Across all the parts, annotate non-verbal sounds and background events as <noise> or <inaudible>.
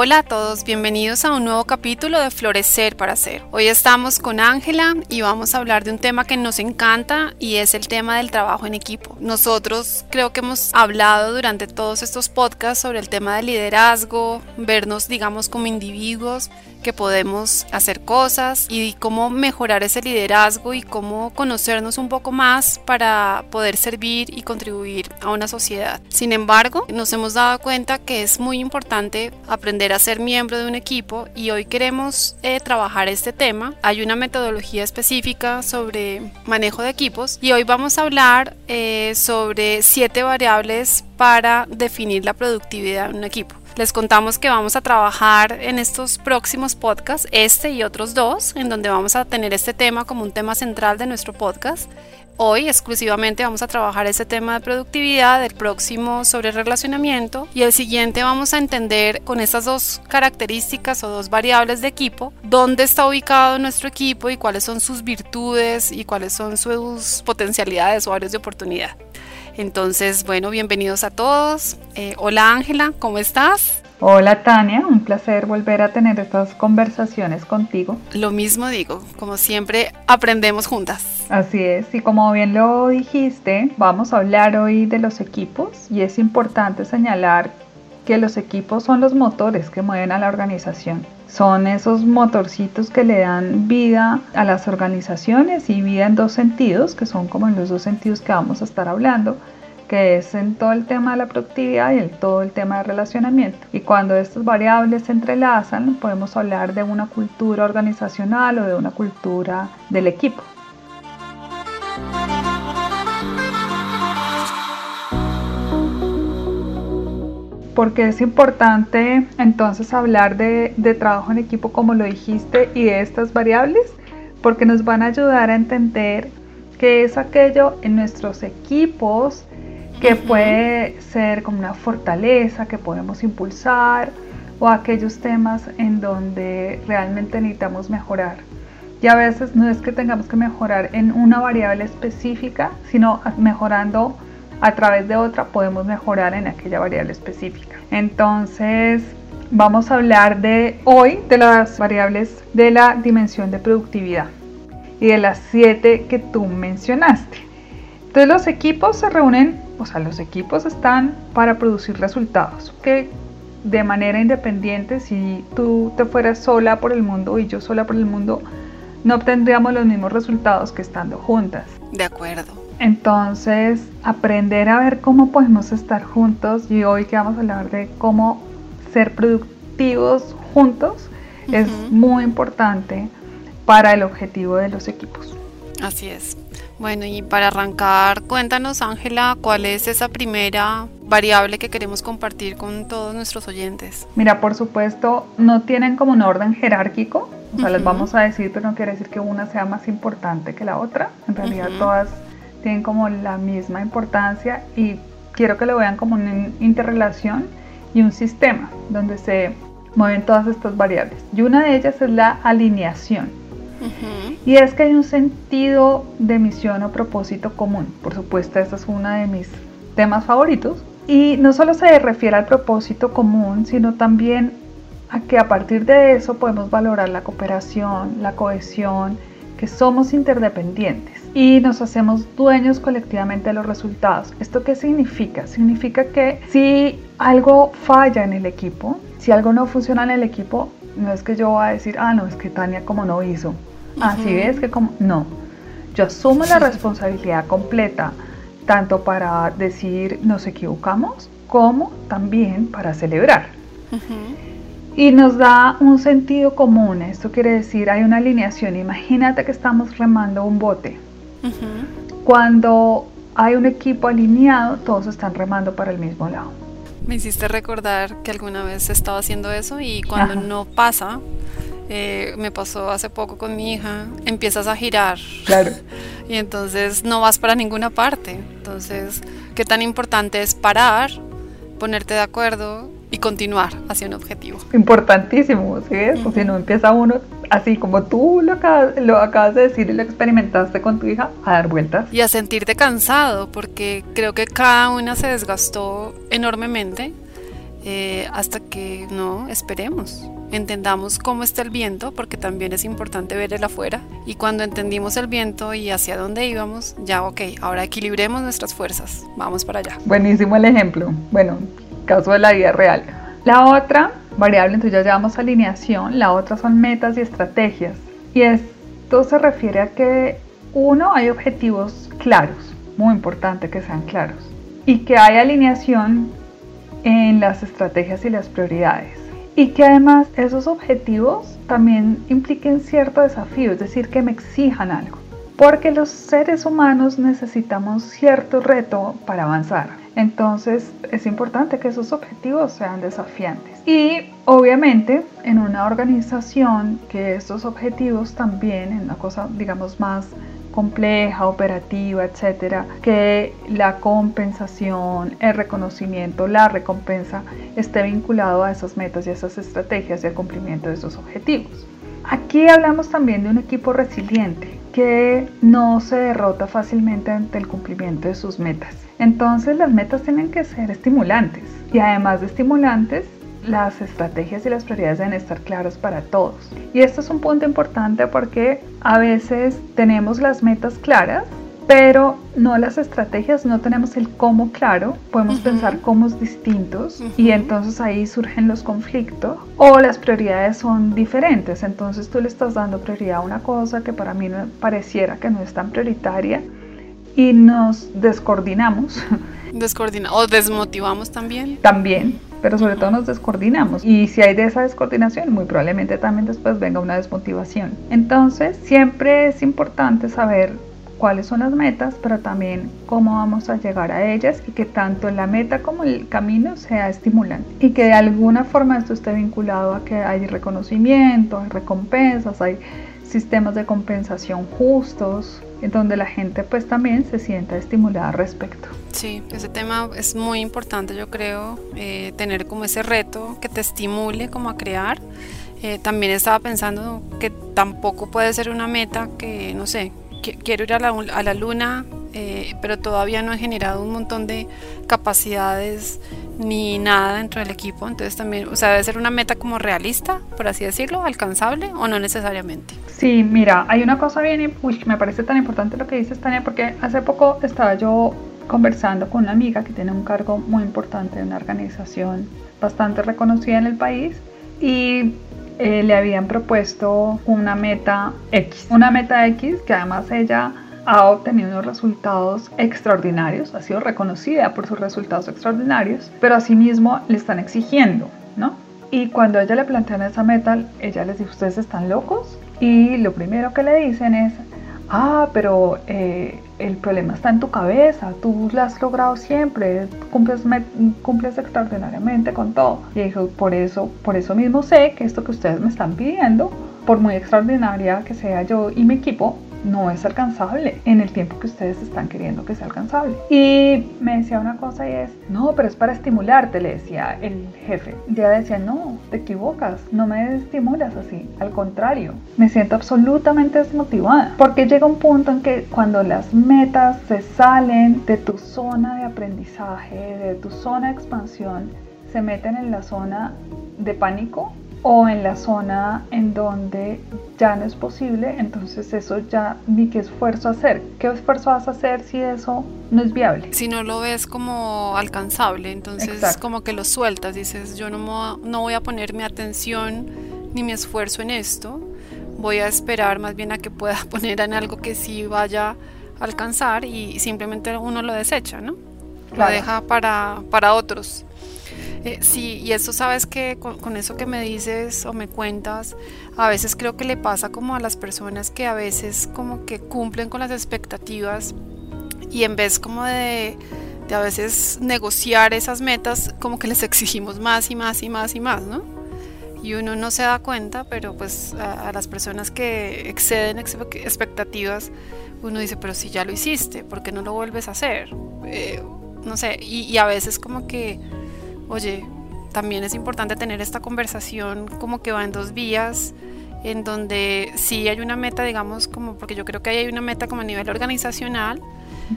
Hola a todos, bienvenidos a un nuevo capítulo de Florecer para Ser. Hoy estamos con Ángela y vamos a hablar de un tema que nos encanta y es el tema del trabajo en equipo. Nosotros creo que hemos hablado durante todos estos podcasts sobre el tema del liderazgo, vernos digamos como individuos que podemos hacer cosas y cómo mejorar ese liderazgo y cómo conocernos un poco más para poder servir y contribuir a una sociedad. Sin embargo, nos hemos dado cuenta que es muy importante aprender a ser miembro de un equipo y hoy queremos eh, trabajar este tema. Hay una metodología específica sobre manejo de equipos y hoy vamos a hablar eh, sobre siete variables para definir la productividad en un equipo. Les contamos que vamos a trabajar en estos próximos podcasts, este y otros dos, en donde vamos a tener este tema como un tema central de nuestro podcast. Hoy exclusivamente vamos a trabajar este tema de productividad, el próximo sobre relacionamiento y el siguiente vamos a entender con estas dos características o dos variables de equipo, dónde está ubicado nuestro equipo y cuáles son sus virtudes y cuáles son sus potencialidades o áreas de oportunidad. Entonces, bueno, bienvenidos a todos. Eh, hola Ángela, ¿cómo estás? Hola Tania, un placer volver a tener estas conversaciones contigo. Lo mismo digo, como siempre aprendemos juntas. Así es, y como bien lo dijiste, vamos a hablar hoy de los equipos y es importante señalar que los equipos son los motores que mueven a la organización. Son esos motorcitos que le dan vida a las organizaciones y vida en dos sentidos, que son como en los dos sentidos que vamos a estar hablando que es en todo el tema de la productividad y en todo el tema de relacionamiento. Y cuando estas variables se entrelazan, podemos hablar de una cultura organizacional o de una cultura del equipo. porque es importante entonces hablar de, de, trabajo en equipo como lo dijiste y de estas variables porque nos van a ayudar a entender qué es aquello en nuestros equipos que puede ser como una fortaleza que podemos impulsar o aquellos temas en donde realmente necesitamos mejorar. Y a veces no es que tengamos que mejorar en una variable específica, sino mejorando a través de otra podemos mejorar en aquella variable específica. Entonces, vamos a hablar de hoy de las variables de la dimensión de productividad y de las siete que tú mencionaste. Entonces los equipos se reúnen o sea, los equipos están para producir resultados que de manera independiente, si tú te fueras sola por el mundo y yo sola por el mundo, no obtendríamos los mismos resultados que estando juntas. De acuerdo. Entonces, aprender a ver cómo podemos estar juntos y hoy que vamos a hablar de cómo ser productivos juntos es muy importante para el objetivo de los equipos. Así es. Bueno, y para arrancar, cuéntanos, Ángela, cuál es esa primera variable que queremos compartir con todos nuestros oyentes. Mira, por supuesto, no tienen como un orden jerárquico, o sea, les vamos a decir, pero no quiere decir que una sea más importante que la otra. En realidad, todas tienen como la misma importancia y quiero que lo vean como una interrelación y un sistema donde se mueven todas estas variables. Y una de ellas es la alineación. Y es que hay un sentido de misión o propósito común. Por supuesto, este es uno de mis temas favoritos. Y no solo se refiere al propósito común, sino también a que a partir de eso podemos valorar la cooperación, la cohesión, que somos interdependientes y nos hacemos dueños colectivamente de los resultados. ¿Esto qué significa? Significa que si algo falla en el equipo, si algo no funciona en el equipo, no es que yo voy a decir, ah, no, es que Tania como no hizo. Así ves que como, no, yo asumo la responsabilidad completa, tanto para decir nos equivocamos, como también para celebrar. Y nos da un sentido común, esto quiere decir, hay una alineación, imagínate que estamos remando un bote. Cuando hay un equipo alineado, todos están remando para el mismo lado. Me hiciste recordar que alguna vez estaba haciendo eso y cuando no pasa, eh, me pasó hace poco con mi hija, empiezas a girar. Claro. <laughs> y entonces no vas para ninguna parte. Entonces, ¿qué tan importante es parar, ponerte de acuerdo y continuar hacia un objetivo? Importantísimo, ¿sí si no empieza uno, así como tú lo acabas, lo acabas de decir y lo experimentaste con tu hija, a dar vueltas. Y a sentirte cansado, porque creo que cada una se desgastó enormemente eh, hasta que no esperemos entendamos cómo está el viento, porque también es importante ver el afuera. Y cuando entendimos el viento y hacia dónde íbamos, ya ok, ahora equilibremos nuestras fuerzas, vamos para allá. Buenísimo el ejemplo. Bueno, caso de la vida real. La otra variable, entonces ya llevamos alineación, la otra son metas y estrategias. Y esto se refiere a que uno, hay objetivos claros, muy importante que sean claros, y que hay alineación en las estrategias y las prioridades y que además esos objetivos también impliquen cierto desafío, es decir, que me exijan algo. Porque los seres humanos necesitamos cierto reto para avanzar. Entonces es importante que esos objetivos sean desafiantes. Y obviamente en una organización que estos objetivos también, en una cosa digamos más compleja, operativa, etcétera, que la compensación, el reconocimiento, la recompensa esté vinculado a esas metas y a esas estrategias y al cumplimiento de esos objetivos. Aquí hablamos también de un equipo resiliente que no se derrota fácilmente ante el cumplimiento de sus metas. Entonces las metas tienen que ser estimulantes y además de estimulantes las estrategias y las prioridades deben estar claras para todos. Y esto es un punto importante porque a veces tenemos las metas claras, pero no las estrategias, no tenemos el cómo claro, podemos pensar cómo distintos y entonces ahí surgen los conflictos o las prioridades son diferentes, entonces tú le estás dando prioridad a una cosa que para mí no, pareciera que no es tan prioritaria y nos descoordinamos. <laughs> Descoordina o desmotivamos también. También, pero sobre todo nos descoordinamos. Y si hay de esa descoordinación, muy probablemente también después venga una desmotivación. Entonces, siempre es importante saber cuáles son las metas, pero también cómo vamos a llegar a ellas y que tanto la meta como el camino sea estimulante y que de alguna forma esto esté vinculado a que hay reconocimiento, hay recompensas, hay sistemas de compensación justos, en donde la gente pues también se sienta estimulada al respecto. Sí, ese tema es muy importante, yo creo, eh, tener como ese reto que te estimule como a crear. Eh, también estaba pensando que tampoco puede ser una meta que, no sé, quiero ir a la, a la luna, eh, pero todavía no he generado un montón de capacidades ni nada dentro del equipo. Entonces también, o sea, debe ser una meta como realista, por así decirlo, alcanzable o no necesariamente. Sí, mira, hay una cosa bien, uy, me parece tan importante lo que dices, Tania, porque hace poco estaba yo conversando con una amiga que tiene un cargo muy importante en una organización bastante reconocida en el país y eh, le habían propuesto una meta X, una meta X que además ella ha obtenido unos resultados extraordinarios, ha sido reconocida por sus resultados extraordinarios, pero asimismo le están exigiendo, ¿no? Y cuando ella le plantean esa meta, ella les dice, ¿ustedes están locos? Y lo primero que le dicen es, ah, pero eh, el problema está en tu cabeza, tú lo has logrado siempre, cumples, cumples extraordinariamente con todo. Y dijo, por eso, por eso mismo sé que esto que ustedes me están pidiendo, por muy extraordinaria que sea yo y mi equipo, no es alcanzable en el tiempo que ustedes están queriendo que sea alcanzable. Y me decía una cosa y es, no, pero es para estimularte, le decía el jefe. Y ella decía, no, te equivocas, no me estimulas así, al contrario, me siento absolutamente desmotivada, porque llega un punto en que cuando las metas se salen de tu zona de aprendizaje, de tu zona de expansión, se meten en la zona de pánico, o en la zona en donde ya no es posible, entonces eso ya ni qué esfuerzo hacer. ¿Qué esfuerzo vas a hacer si eso no es viable? Si no lo ves como alcanzable, entonces como que lo sueltas, dices, yo no, no voy a poner mi atención ni mi esfuerzo en esto, voy a esperar más bien a que pueda <laughs> poner en algo que sí vaya a alcanzar y simplemente uno lo desecha, ¿no? Lo deja para, para otros. Eh, sí, y eso sabes que con, eso que me dices o me cuentas, a veces creo que le pasa como a las personas que a veces como que cumplen con las expectativas y en vez como de, de a veces negociar esas metas, como que les <laughs> exigimos más y más y más y más, ¿no? Y uno no se da cuenta, pero pues a, las personas que exceden expectativas, uno dice, pero si ya lo hiciste, ¿por qué no lo vuelves a hacer? Eh, no sé, y, y a veces como que, oye, también es importante tener esta conversación como que va en dos vías en donde sí hay una meta, digamos, como porque yo creo que hay una meta como a nivel organizacional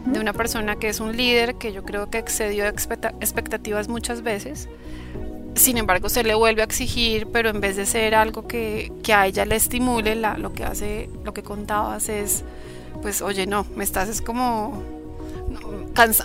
de una persona que es un líder que yo creo que excedió expectativas muchas veces. Sin embargo, se le vuelve a exigir, pero en vez de ser algo que, que a ella le estimule, la, lo que hace, lo que contabas es, pues, oye, no, me estás es como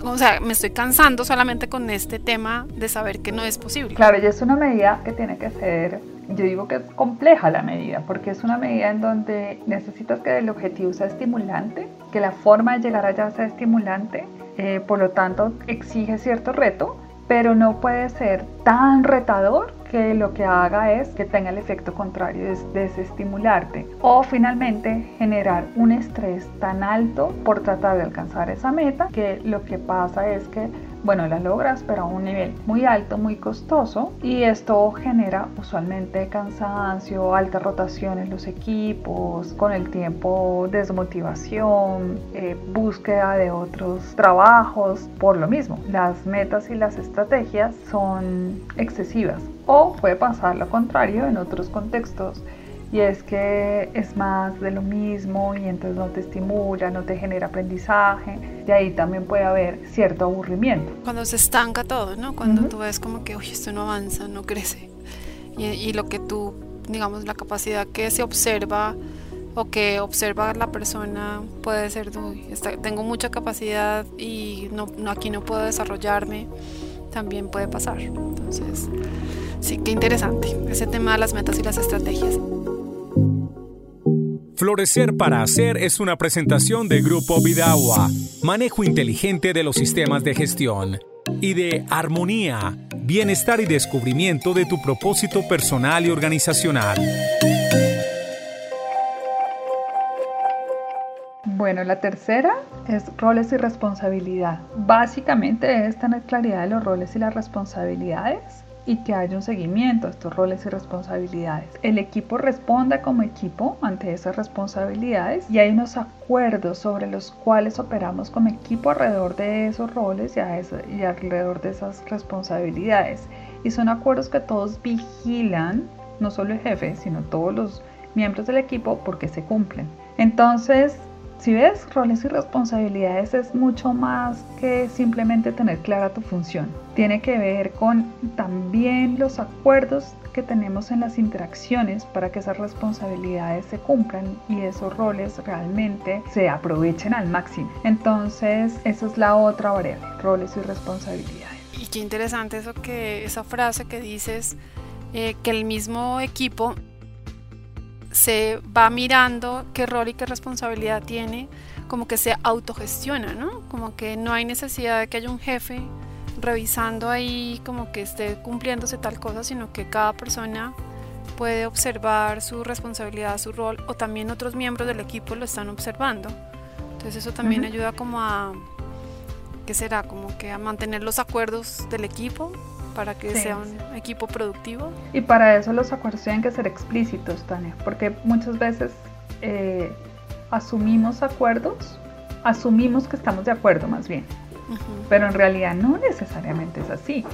o sea, me estoy cansando solamente con este tema de saber que no es posible. Claro, y es una medida que tiene que ser, yo digo que es compleja la medida, porque es una medida en donde necesitas que el objetivo sea estimulante, que la forma de llegar allá sea estimulante, eh, por lo tanto exige cierto reto, pero no puede ser tan retador que lo que haga es que tenga el efecto contrario, es desestimularte. O finalmente generar un estrés tan alto por tratar de alcanzar esa meta que lo que pasa es que bueno, la logras, pero a un nivel muy alto, muy costoso, y esto genera usualmente cansancio, alta rotación en los equipos, con el tiempo desmotivación, eh, búsqueda de otros trabajos, por lo mismo, las metas y las estrategias son excesivas. O puede pasar lo contrario en otros contextos y es que es más de lo mismo y entonces no te estimula, no te genera aprendizaje y ahí también puede haber cierto aburrimiento. Cuando se estanca todo, ¿no? Cuando tú ves como que, uy, esto no avanza, no crece y, y, lo que tú, digamos, la capacidad que se observa o que observa la persona puede ser, uy, tengo mucha capacidad y no, no, aquí no puedo desarrollarme, también puede pasar. Entonces, sí, qué interesante ese tema de las metas y las estrategias. Florecer para Hacer es una presentación de Grupo Vidagua, manejo inteligente de los sistemas de gestión, y de Armonía, bienestar y descubrimiento de tu propósito personal y organizacional. Bueno, la tercera es roles y responsabilidad. Básicamente es tener claridad de los roles y las responsabilidades y que haya un seguimiento a estos roles y responsabilidades. El equipo responda como equipo ante esas responsabilidades y hay unos acuerdos sobre los cuales operamos como equipo alrededor de esos roles y, y alrededor de esas responsabilidades. Y son acuerdos que todos vigilan, no solo el jefe, sino todos los miembros del equipo porque se cumplen. Entonces, si ves, roles y responsabilidades es mucho más que simplemente tener clara tu función. Tiene que ver con también los acuerdos que tenemos en las interacciones para que esas responsabilidades se cumplan y esos roles realmente se aprovechen al máximo. Entonces, esa es la otra variable, roles y responsabilidades. Y qué interesante eso que esa frase que dices eh, que el mismo equipo se va mirando qué rol y qué responsabilidad tiene, como que se autogestiona, ¿no? Como que no hay necesidad de que haya un jefe revisando ahí como que esté cumpliéndose tal cosa, sino que cada persona puede observar su responsabilidad, su rol, o también otros miembros del equipo lo están observando. Entonces eso también ayuda como a, ¿qué será? Como que a mantener los acuerdos del equipo para que sea un equipo productivo. Y para eso los acuerdos tienen que ser explícitos, Tania, porque muchas veces eh, asumimos acuerdos, asumimos que estamos de acuerdo más bien, pero en realidad no necesariamente es así.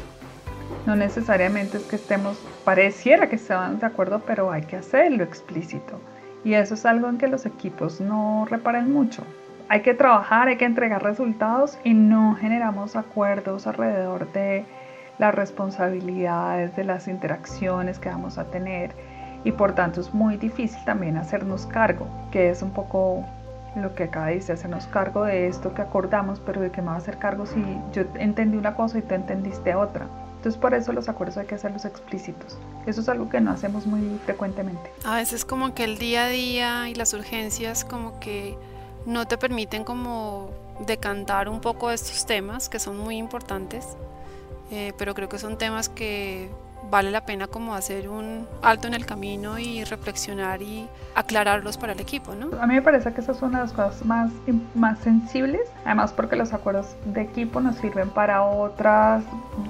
No necesariamente es que estemos, pareciera que estamos de acuerdo, pero hay que hacerlo explícito. Y eso es algo en que los equipos no reparan mucho. Hay que trabajar, hay que entregar resultados y no generamos acuerdos alrededor de las responsabilidades de las interacciones que vamos a tener y por tanto es muy difícil también hacernos cargo, que es un poco lo que de decir, hacernos cargo de esto que acordamos, pero de qué me va a hacer cargo si yo entendí una cosa y tú entendiste otra. Entonces por eso los acuerdos hay que hacerlos explícitos. Eso es algo que no hacemos muy frecuentemente. A veces como que el día a día y las urgencias como que no te permiten como decantar un poco estos temas que son muy importantes eh, pero creo que son temas que vale la pena como hacer un alto en el camino y reflexionar y aclararlos para el equipo, ¿no? A mí me parece que esa es una de las cosas más, más sensibles, además porque los acuerdos de equipo nos sirven para otras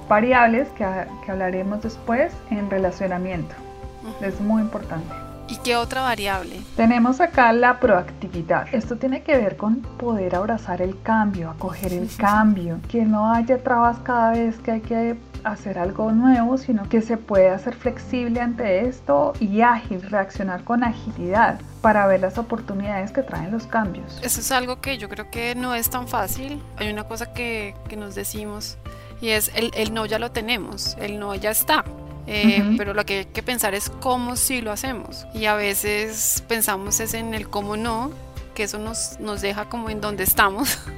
variables que, que hablaremos después en relacionamiento. Es muy importante. ¿Y qué otra variable? Tenemos acá la proactividad. Esto tiene que ver con poder abrazar el cambio, acoger el cambio, que no haya trabas cada vez que hay que hacer algo nuevo, sino que se puede ser flexible ante esto y ágil, reaccionar con agilidad para ver las oportunidades que traen los cambios. Eso es algo que yo creo que no es tan fácil. Hay una cosa que, que nos decimos y es el, el no ya lo tenemos, el no ya está. Eh, pero lo que hay que pensar es cómo sí lo hacemos. Y a veces pensamos es en el cómo no, que eso nos, nos deja como en donde estamos. <laughs>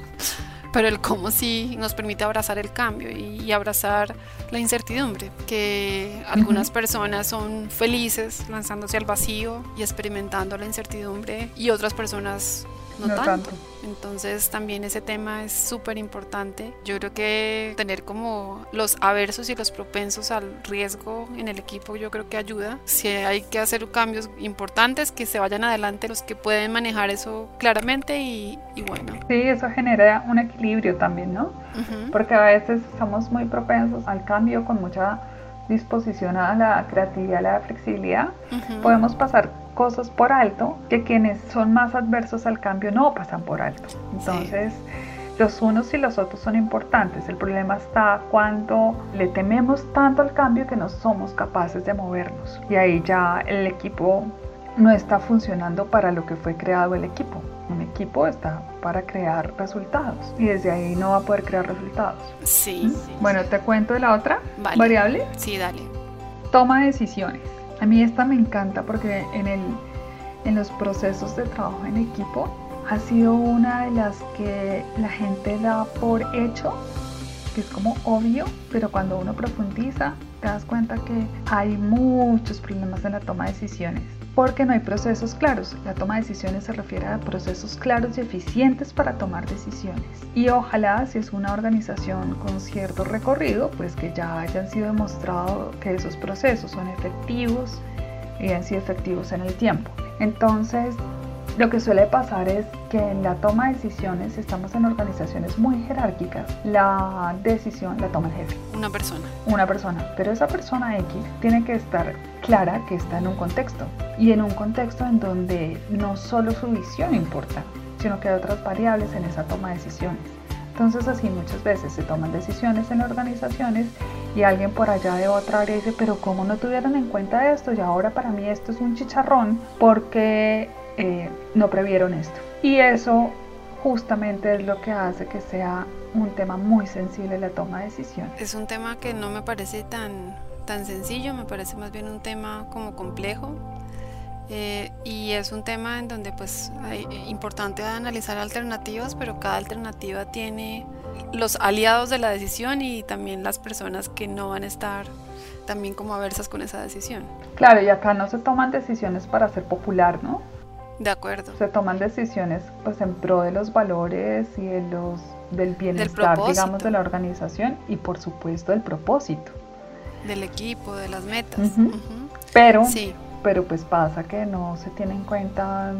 pero el cómo sí nos permite abrazar el cambio y, abrazar la incertidumbre, que algunas personas son felices lanzándose al vacío y experimentando la incertidumbre y otras personas no, tanto. Entonces también ese tema es súper importante. Yo creo que tener como los aversos y los propensos al riesgo en el equipo yo creo que ayuda. Si hay que hacer cambios importantes, que se vayan adelante los que pueden manejar eso claramente y, bueno. Sí, eso genera un equilibrio también, ¿no? Porque a veces somos muy propensos al cambio con mucha disposición a la creatividad, a la flexibilidad. Podemos pasar cosas por alto que quienes son más adversos al cambio no pasan por alto. Entonces, los unos y los otros son importantes. El problema está cuando le tememos tanto al cambio que no somos capaces de movernos. Y ahí ya el equipo no está funcionando para lo que fue creado el equipo. Un equipo está para crear resultados y desde ahí no va a poder crear resultados. Sí. ¿Mm? Bueno, te cuento de la otra variable. Sí, dale. Toma decisiones. A mí esta me encanta porque en, el, en los procesos de trabajo en equipo ha sido una de las que la gente da por hecho, que es como obvio, pero cuando uno profundiza te das cuenta que hay muchos problemas en la toma de decisiones porque no hay procesos claros. La toma de decisiones se refiere a procesos claros y eficientes para tomar decisiones. Y ojalá si es una organización con cierto recorrido, pues que ya hayan sido demostrado que esos procesos son efectivos y han sido efectivos en el tiempo. Entonces, lo que suele pasar es que en la toma de decisiones, estamos en organizaciones muy jerárquicas, la decisión la toma el jefe. Una persona. Una persona. Pero esa persona X tiene que estar clara que está en un contexto. Y en un contexto en donde no solo su visión importa, sino que hay otras variables en esa toma de decisiones. Entonces así muchas veces se toman decisiones en organizaciones y alguien por allá de otra área dice, pero ¿cómo no tuvieron en cuenta esto? Y ahora para mí esto es un chicharrón porque eh, no previeron esto. Y eso justamente es lo que hace que sea un tema muy sensible la toma de decisiones. Es un tema que no me parece tan, tan sencillo, me parece más bien un tema como complejo. Eh, y es un tema en donde pues es eh, importante analizar alternativas, pero cada alternativa tiene los aliados de la decisión y también las personas que no van a estar también como aversas con esa decisión. Claro, y acá no se toman decisiones para ser popular, ¿no? De acuerdo. Se toman decisiones pues en pro de los valores y de los del bienestar, digamos, de la organización y por supuesto del propósito. Del equipo, de las metas. Pero, sí. pero pues pasa que no se tienen en cuenta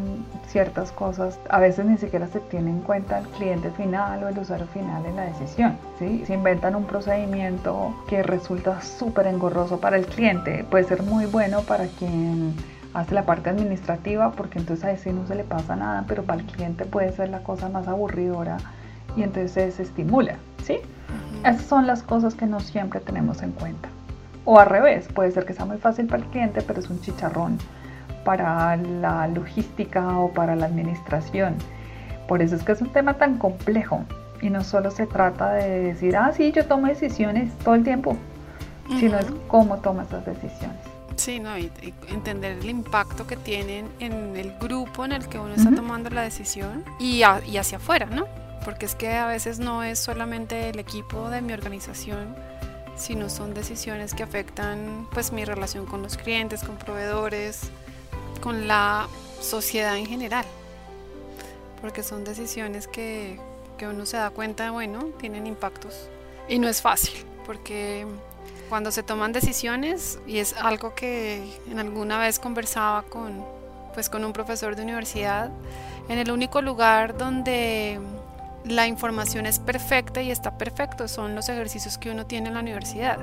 ciertas cosas, a veces ni siquiera se tiene en cuenta el cliente final o el usuario final en la decisión. ¿sí? Se inventan un procedimiento que resulta súper engorroso para el cliente, puede ser muy bueno para quien hace la parte administrativa porque entonces a ese no se le pasa nada, pero para el cliente puede ser la cosa más aburridora y entonces se estimula, ¿sí? Esas son las cosas que no siempre tenemos en cuenta. O al revés, puede ser que sea muy fácil para el cliente, pero es un chicharrón para la logística o para la administración. Por eso es que es un tema tan complejo y no solo se trata de decir, ah, sí, yo tomo decisiones todo el tiempo, sino es cómo tomas esas decisiones. Sí, no, y, entender el impacto que tienen en el grupo en el que uno está tomando la decisión y, y hacia afuera, ¿no? Porque es que a veces no es solamente el equipo de mi organización, sino son decisiones que afectan pues mi relación con los clientes, con proveedores, con la sociedad en general. Porque son decisiones que, que uno se da cuenta, bueno, tienen impactos. Y no es fácil, porque Cuando se toman decisiones, y es algo que en alguna vez conversaba con, pues, con un profesor de universidad, en el único lugar donde la información es perfecta y está perfecto son los ejercicios que uno tiene en la universidad.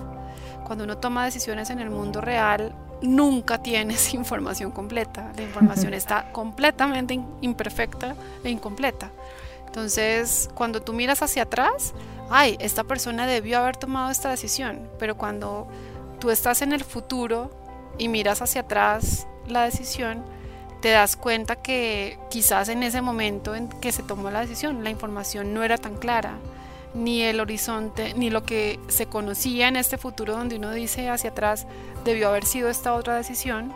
Cuando uno toma decisiones en el mundo real, nunca tienes información completa. La información <laughs> está completamente imperfecta e incompleta. Entonces, cuando tú miras hacia atrás, ay, esta persona debió haber tomado esta decisión, pero cuando tú estás en el futuro y miras hacia atrás la decisión, te das cuenta que quizás en ese momento en que se tomó la decisión, la información no era tan clara, ni el horizonte, ni lo que se conocía en este futuro donde uno dice hacia atrás debió haber sido esta otra decisión,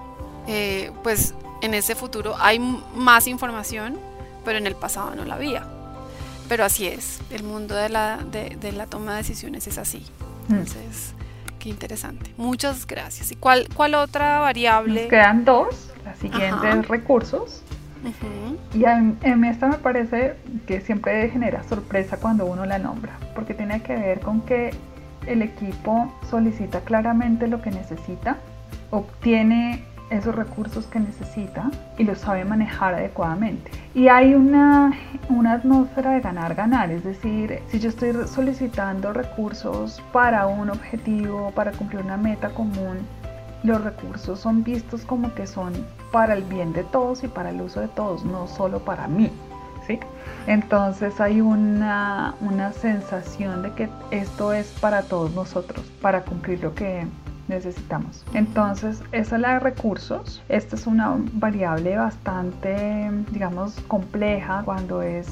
eh, pues en ese futuro hay más información, pero en el pasado no la había. Pero así es, el mundo de la, de, la toma de decisiones es así. Mm. Entonces, qué interesante. Muchas gracias. ¿Y cuál, cuál otra variable? Nos quedan dos, las siguientes recursos. Y a mí, esta me parece que siempre genera sorpresa cuando uno la nombra, porque tiene que ver con que el equipo solicita claramente lo que necesita, obtiene esos recursos que necesita y los sabe manejar adecuadamente. Y hay una, una atmósfera de ganar-ganar, es decir, si yo estoy solicitando recursos para un objetivo, para cumplir una meta común, los recursos son vistos como que son para el bien de todos y para el uso de todos, no solo para mí. ¿sí? Entonces hay una, una sensación de que esto es para todos nosotros, para cumplir lo que necesitamos. Entonces, esa es la de recursos. Esta es una variable bastante, digamos, compleja cuando es,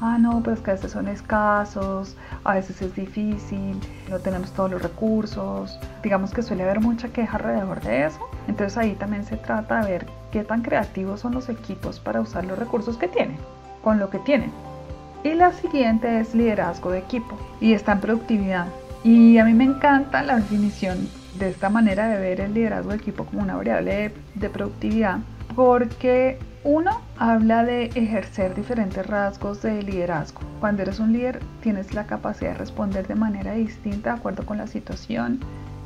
ah, no, pero es que a veces son escasos, a veces es difícil, no tenemos todos los recursos. Digamos que suele haber mucha queja alrededor de eso. Entonces ahí también se trata de ver qué tan creativos son los equipos para usar los recursos que tienen, con lo que tienen. Y la siguiente es liderazgo de equipo y está en productividad. Y a mí me encanta la definición de esta manera de ver el liderazgo de equipo como una variable de, productividad, porque uno habla de ejercer diferentes rasgos de liderazgo. Cuando eres un líder tienes la capacidad de responder de manera distinta de acuerdo con la situación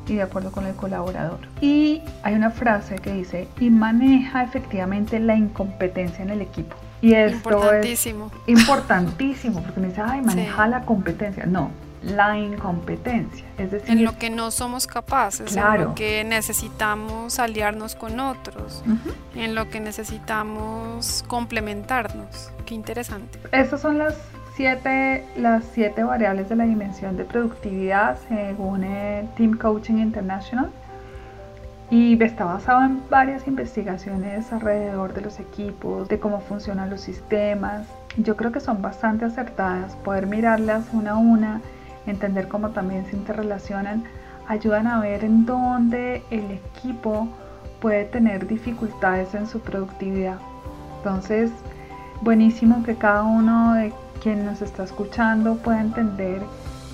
y de acuerdo con el colaborador. Y hay una frase que dice, y maneja efectivamente la incompetencia en el equipo. Y esto importantísimo. es importantísimo, porque me dice, ay, maneja la competencia. No, la incompetencia. Es decir, en lo que no somos capaces, en lo que necesitamos aliarnos con otros, en lo que necesitamos complementarnos. Qué interesante. Estas son las siete, las siete variables de la dimensión de productividad según el Team Coaching International. Y está basado en varias investigaciones alrededor de los equipos, de cómo funcionan los sistemas. Yo creo que son bastante acertadas, poder mirarlas una a una entender cómo también se interrelacionan, ayudan a ver en dónde el equipo puede tener dificultades en su productividad. Entonces, buenísimo que cada uno de quien nos está escuchando pueda entender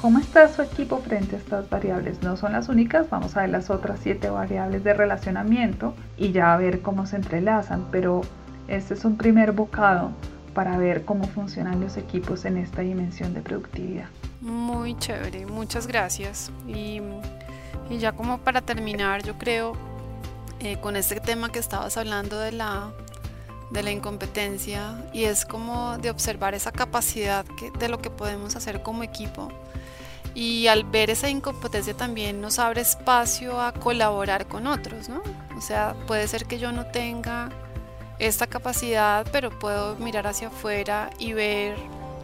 cómo está su equipo frente a estas variables. No son las únicas, vamos a ver las otras siete variables de relacionamiento y ya a ver cómo se entrelazan, pero este es un primer bocado para ver cómo funcionan los equipos en esta dimensión de productividad. Muy chévere, muchas gracias. Y, ya como para terminar, yo creo, eh, con este tema que estabas hablando de la, de la incompetencia, y es como de observar esa capacidad que, de lo que podemos hacer como equipo. Y al ver esa incompetencia también nos abre espacio a colaborar con otros, ¿no? O sea, puede ser que yo no tenga esta capacidad, pero puedo mirar hacia afuera y ver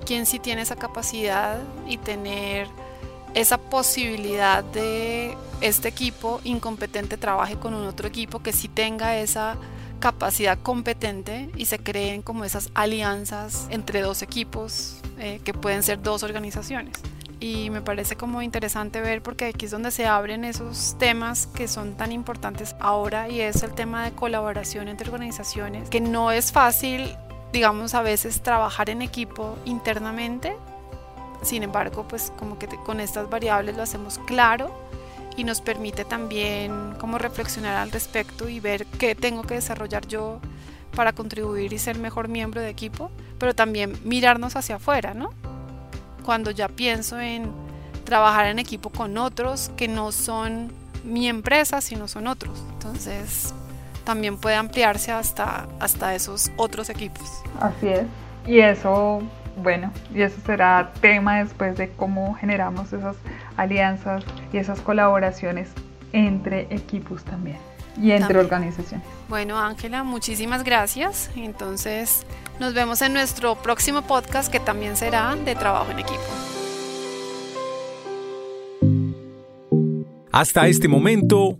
quien sí tiene esa capacidad y tener esa posibilidad de este equipo incompetente trabaje con un otro equipo que sí tenga esa capacidad competente y se creen como esas alianzas entre dos equipos eh, que pueden ser dos organizaciones. Y me parece como interesante ver porque aquí es donde se abren esos temas que son tan importantes ahora y es el tema de colaboración entre organizaciones, que no es fácil digamos, a veces trabajar en equipo internamente. Sin embargo, pues como que con estas variables lo hacemos claro y nos permite también como reflexionar al respecto y ver qué tengo que desarrollar yo para contribuir y ser mejor miembro de equipo, pero también mirarnos hacia afuera, ¿no? Cuando ya pienso en trabajar en equipo con otros que no son mi empresa, sino son otros. Entonces, también puede ampliarse hasta, hasta esos otros equipos. Así es. Y eso, bueno, y eso será tema después de cómo generamos esas alianzas y esas colaboraciones entre equipos también y entre organizaciones. Bueno, Ángela, muchísimas gracias. Entonces, nos vemos en nuestro próximo podcast que también será de trabajo en equipo. Hasta este momento,